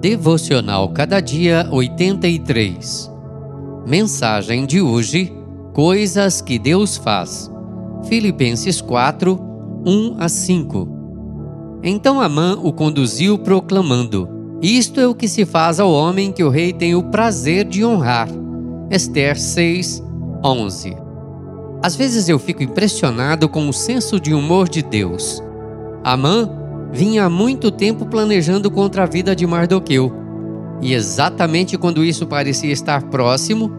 Devocional Cada Dia 83. Mensagem de hoje: Coisas que Deus faz. Filipenses 4, 1 a 5. Então Amã o conduziu proclamando: Isto é o que se faz ao homem que o rei tem o prazer de honrar. Esther 6, 11. Às vezes eu fico impressionado com o senso de humor de Deus. Amã vinha há muito tempo planejando contra a vida de Mardoqueu. E exatamente quando isso parecia estar próximo,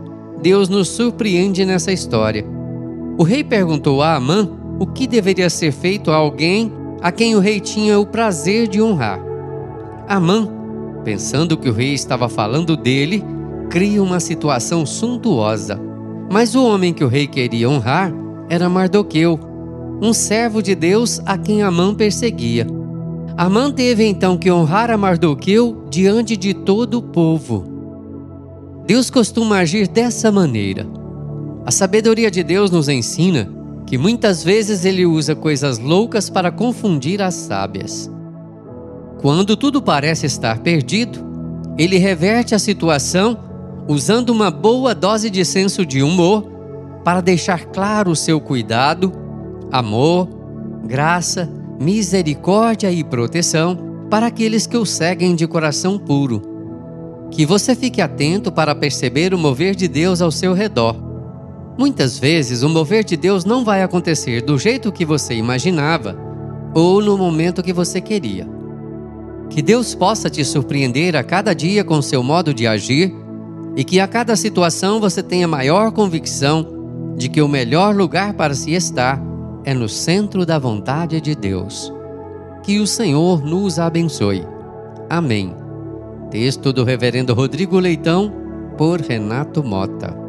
Deus nos surpreende nessa história. O rei perguntou a Amã o que deveria ser feito a alguém a quem o rei tinha o prazer de honrar. Amã, pensando que o rei estava falando dele, cria uma situação suntuosa. Mas o homem que o rei queria honrar era Mardoqueu, um servo de Deus a quem Amã perseguia. Amã teve então que honrar a Mardoqueu diante de todo o povo. Deus costuma agir dessa maneira. A sabedoria de Deus nos ensina que muitas vezes ele usa coisas loucas para confundir as sábias. Quando tudo parece estar perdido, ele reverte a situação usando uma boa dose de senso de humor para deixar claro o seu cuidado, amor, graça misericórdia e proteção para aqueles que o seguem de coração puro. Que você fique atento para perceber o mover de Deus ao seu redor. Muitas vezes o mover de Deus não vai acontecer do jeito que você imaginava ou no momento que você queria. Que Deus possa te surpreender a cada dia com seu modo de agir e que a cada situação você tenha maior convicção de que o melhor lugar para se estar é no centro da vontade de Deus. Que o Senhor nos abençoe. Amém. Texto do Reverendo Rodrigo Leitão, por Renato Mota.